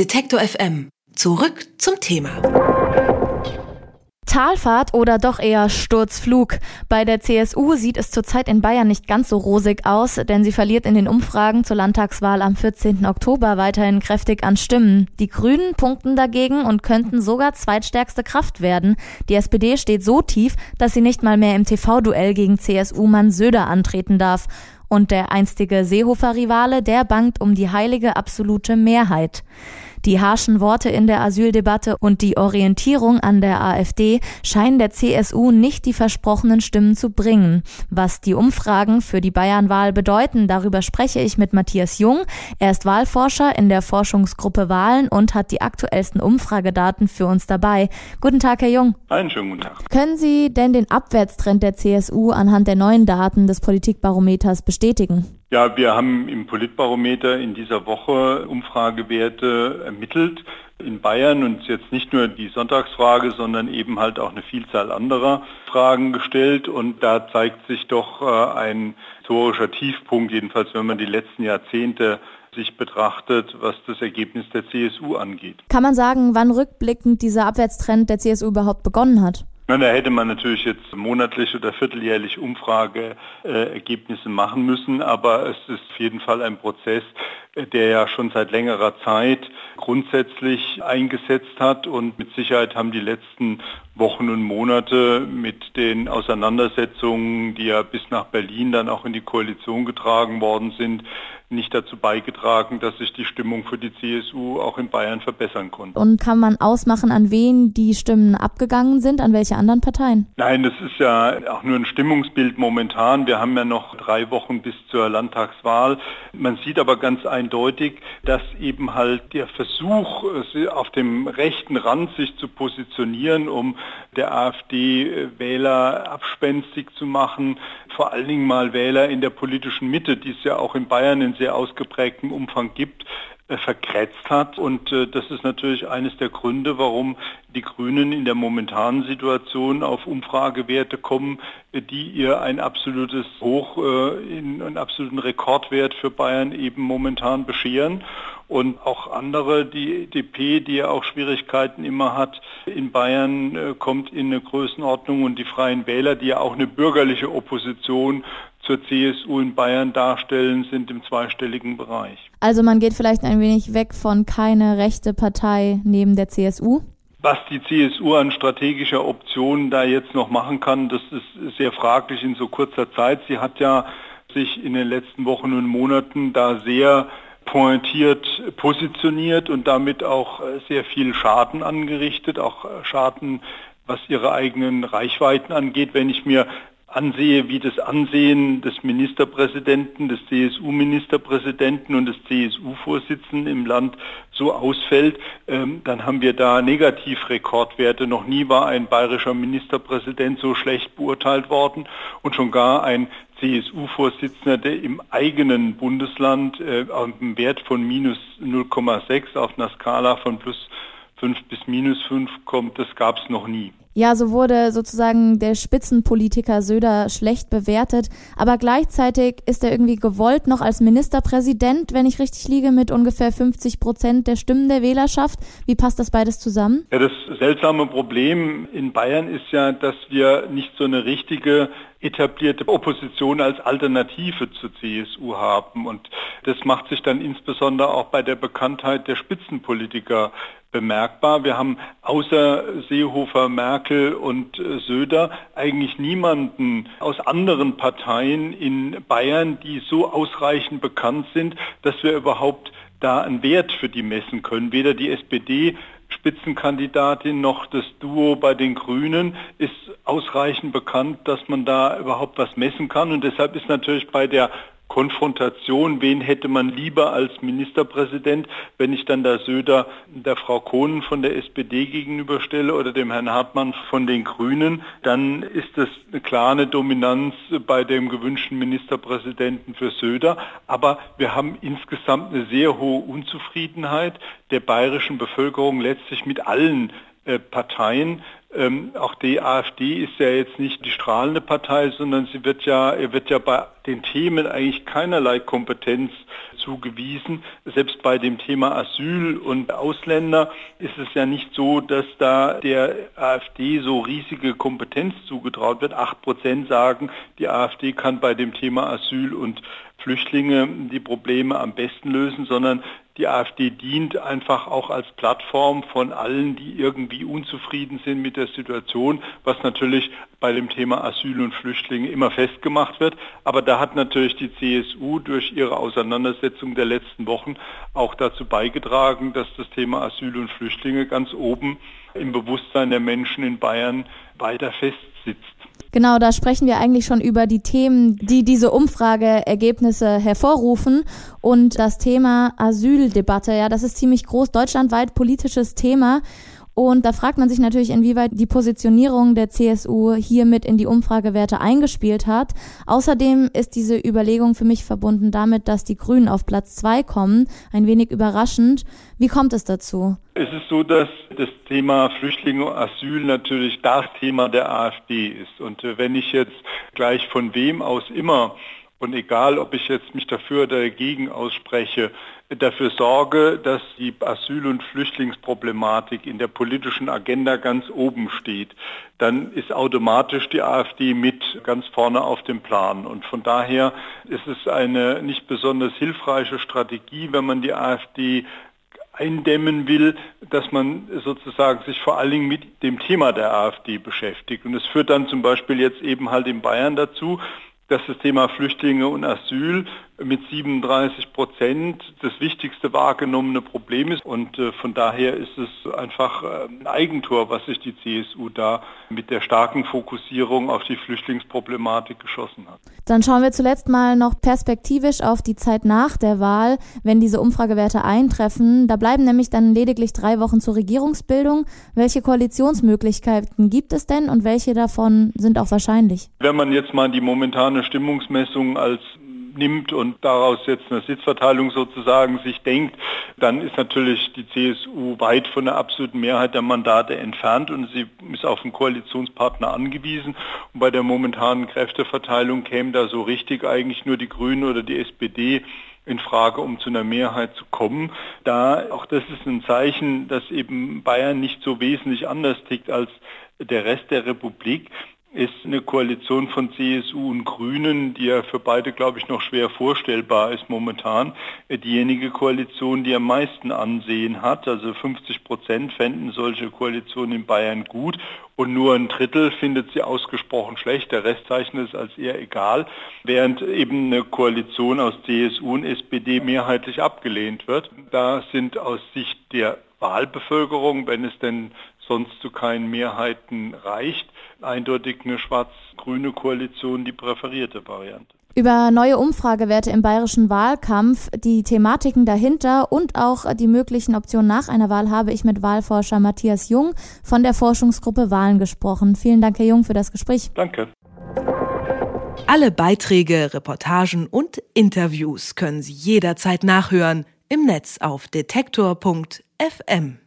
Detektor FM. Zurück zum Thema. Talfahrt oder doch eher Sturzflug? Bei der CSU sieht es zurzeit in Bayern nicht ganz so rosig aus, denn sie verliert in den Umfragen zur Landtagswahl am 14. Oktober weiterhin kräftig an Stimmen. Die Grünen punkten dagegen und könnten sogar zweitstärkste Kraft werden. Die SPD steht so tief, dass sie nicht mal mehr im TV-Duell gegen CSU-Mann Söder antreten darf. Und der einstige Seehofer-Rivale, der bangt um die heilige absolute Mehrheit. Die harschen Worte in der Asyldebatte und die Orientierung an der AfD scheinen der CSU nicht die versprochenen Stimmen zu bringen. Was die Umfragen für die Bayernwahl bedeuten, darüber spreche ich mit Matthias Jung. Er ist Wahlforscher in der Forschungsgruppe Wahlen und hat die aktuellsten Umfragedaten für uns dabei. Guten Tag, Herr Jung. Einen schönen guten Tag. Können Sie denn den Abwärtstrend der CSU anhand der neuen Daten des Politikbarometers bestätigen? Ja, wir haben im Politbarometer in dieser Woche Umfragewerte ermittelt in Bayern und jetzt nicht nur die Sonntagsfrage, sondern eben halt auch eine Vielzahl anderer Fragen gestellt und da zeigt sich doch äh, ein historischer Tiefpunkt, jedenfalls wenn man die letzten Jahrzehnte sich betrachtet, was das Ergebnis der CSU angeht. Kann man sagen, wann rückblickend dieser Abwärtstrend der CSU überhaupt begonnen hat? Na, da hätte man natürlich jetzt monatlich oder vierteljährlich Umfrageergebnisse äh, machen müssen, aber es ist auf jeden Fall ein Prozess, äh, der ja schon seit längerer Zeit grundsätzlich eingesetzt hat und mit Sicherheit haben die letzten Wochen und Monate mit den Auseinandersetzungen, die ja bis nach Berlin dann auch in die Koalition getragen worden sind, nicht dazu beigetragen, dass sich die Stimmung für die CSU auch in Bayern verbessern konnte. Und kann man ausmachen, an wen die Stimmen abgegangen sind, an welche anderen Parteien? Nein, das ist ja auch nur ein Stimmungsbild momentan. Wir haben ja noch drei Wochen bis zur Landtagswahl. Man sieht aber ganz eindeutig, dass eben halt der Versuch, auf dem rechten Rand sich zu positionieren, um der AfD-Wähler abspenstig zu machen, vor allen Dingen mal Wähler in der politischen Mitte, die es ja auch in Bayern in sehr ausgeprägtem Umfang gibt, verkretzt hat. Und äh, das ist natürlich eines der Gründe, warum die Grünen in der momentanen Situation auf Umfragewerte kommen, die ihr ein absolutes Hoch, äh, in, einen absoluten Rekordwert für Bayern eben momentan bescheren. Und auch andere, die EDP, die ja auch Schwierigkeiten immer hat, in Bayern äh, kommt in eine Größenordnung und die Freien Wähler, die ja auch eine bürgerliche Opposition zur CSU in Bayern darstellen, sind im zweistelligen Bereich. Also man geht vielleicht ein wenig weg von keine rechte Partei neben der CSU? Was die CSU an strategischer Option da jetzt noch machen kann, das ist sehr fraglich in so kurzer Zeit. Sie hat ja sich in den letzten Wochen und Monaten da sehr pointiert positioniert und damit auch sehr viel Schaden angerichtet, auch Schaden, was ihre eigenen Reichweiten angeht. Wenn ich mir ansehe, wie das Ansehen des Ministerpräsidenten, des CSU-Ministerpräsidenten und des CSU-Vorsitzenden im Land so ausfällt, ähm, dann haben wir da Negativrekordwerte. Noch nie war ein bayerischer Ministerpräsident so schlecht beurteilt worden und schon gar ein CSU-Vorsitzender, der im eigenen Bundesland äh, auf einem Wert von minus 0,6 auf einer Skala von plus 5 bis minus 5 kommt, das gab es noch nie. Ja, so wurde sozusagen der Spitzenpolitiker Söder schlecht bewertet, aber gleichzeitig ist er irgendwie gewollt noch als Ministerpräsident, wenn ich richtig liege, mit ungefähr 50 Prozent der Stimmen der Wählerschaft. Wie passt das beides zusammen? Ja, das seltsame Problem in Bayern ist ja, dass wir nicht so eine richtige etablierte Opposition als Alternative zur CSU haben. Und das macht sich dann insbesondere auch bei der Bekanntheit der Spitzenpolitiker bemerkbar. Wir haben außer Seehofer, Merkel und äh, Söder eigentlich niemanden aus anderen Parteien in Bayern, die so ausreichend bekannt sind, dass wir überhaupt da einen Wert für die messen können. Weder die SPD Spitzenkandidatin noch das Duo bei den Grünen ist ausreichend bekannt, dass man da überhaupt was messen kann. Und deshalb ist natürlich bei der Konfrontation, wen hätte man lieber als Ministerpräsident, wenn ich dann der Söder der Frau Kohnen von der SPD gegenüberstelle oder dem Herrn Hartmann von den Grünen, dann ist das eine klare Dominanz bei dem gewünschten Ministerpräsidenten für Söder. Aber wir haben insgesamt eine sehr hohe Unzufriedenheit der bayerischen Bevölkerung letztlich mit allen äh, Parteien ähm, auch die AfD ist ja jetzt nicht die strahlende Partei, sondern sie wird ja, wird ja bei den Themen eigentlich keinerlei Kompetenz zugewiesen. Selbst bei dem Thema Asyl und Ausländer ist es ja nicht so, dass da der AfD so riesige Kompetenz zugetraut wird. Acht Prozent sagen, die AfD kann bei dem Thema Asyl und Flüchtlinge die Probleme am besten lösen, sondern die AfD dient einfach auch als Plattform von allen, die irgendwie unzufrieden sind mit der Situation, was natürlich bei dem Thema Asyl und Flüchtlinge immer festgemacht wird. Aber da hat natürlich die CSU durch ihre Auseinandersetzung der letzten Wochen auch dazu beigetragen, dass das Thema Asyl und Flüchtlinge ganz oben im Bewusstsein der Menschen in Bayern weiter festsitzt. Genau, da sprechen wir eigentlich schon über die Themen, die diese Umfrageergebnisse hervorrufen. Und das Thema Asyldebatte, ja, das ist ziemlich groß, deutschlandweit politisches Thema. Und da fragt man sich natürlich, inwieweit die Positionierung der CSU hiermit in die Umfragewerte eingespielt hat. Außerdem ist diese Überlegung für mich verbunden damit, dass die Grünen auf Platz zwei kommen. Ein wenig überraschend. Wie kommt es dazu? Es ist so, dass das Thema Flüchtlinge und Asyl natürlich das Thema der AfD ist. Und wenn ich jetzt gleich von wem aus immer und egal, ob ich jetzt mich dafür oder dagegen ausspreche, dafür sorge, dass die Asyl- und Flüchtlingsproblematik in der politischen Agenda ganz oben steht, dann ist automatisch die AfD mit ganz vorne auf dem Plan. Und von daher ist es eine nicht besonders hilfreiche Strategie, wenn man die AfD eindämmen will, dass man sozusagen sich vor allen Dingen mit dem Thema der AfD beschäftigt. Und es führt dann zum Beispiel jetzt eben halt in Bayern dazu, dass das Thema Flüchtlinge und Asyl mit 37 Prozent das wichtigste wahrgenommene Problem ist. Und äh, von daher ist es einfach äh, ein Eigentor, was sich die CSU da mit der starken Fokussierung auf die Flüchtlingsproblematik geschossen hat. Dann schauen wir zuletzt mal noch perspektivisch auf die Zeit nach der Wahl, wenn diese Umfragewerte eintreffen. Da bleiben nämlich dann lediglich drei Wochen zur Regierungsbildung. Welche Koalitionsmöglichkeiten gibt es denn und welche davon sind auch wahrscheinlich? Wenn man jetzt mal die momentane Stimmungsmessung als nimmt und daraus jetzt eine Sitzverteilung sozusagen sich denkt, dann ist natürlich die CSU weit von der absoluten Mehrheit der Mandate entfernt und sie ist auf einen Koalitionspartner angewiesen. Und bei der momentanen Kräfteverteilung käme da so richtig eigentlich nur die Grünen oder die SPD in Frage, um zu einer Mehrheit zu kommen. Da, auch das ist ein Zeichen, dass eben Bayern nicht so wesentlich anders tickt als der Rest der Republik ist eine Koalition von CSU und Grünen, die ja für beide, glaube ich, noch schwer vorstellbar ist momentan, diejenige Koalition, die am meisten Ansehen hat. Also 50 Prozent fänden solche Koalitionen in Bayern gut und nur ein Drittel findet sie ausgesprochen schlecht. Der Rest zeichnet es als eher egal, während eben eine Koalition aus CSU und SPD mehrheitlich abgelehnt wird. Da sind aus Sicht der Wahlbevölkerung, wenn es denn sonst zu keinen Mehrheiten reicht, eindeutig eine schwarz-grüne Koalition die präferierte Variante. Über neue Umfragewerte im bayerischen Wahlkampf, die Thematiken dahinter und auch die möglichen Optionen nach einer Wahl habe ich mit Wahlforscher Matthias Jung von der Forschungsgruppe Wahlen gesprochen. Vielen Dank, Herr Jung, für das Gespräch. Danke. Alle Beiträge, Reportagen und Interviews können Sie jederzeit nachhören im Netz auf detektor.fm.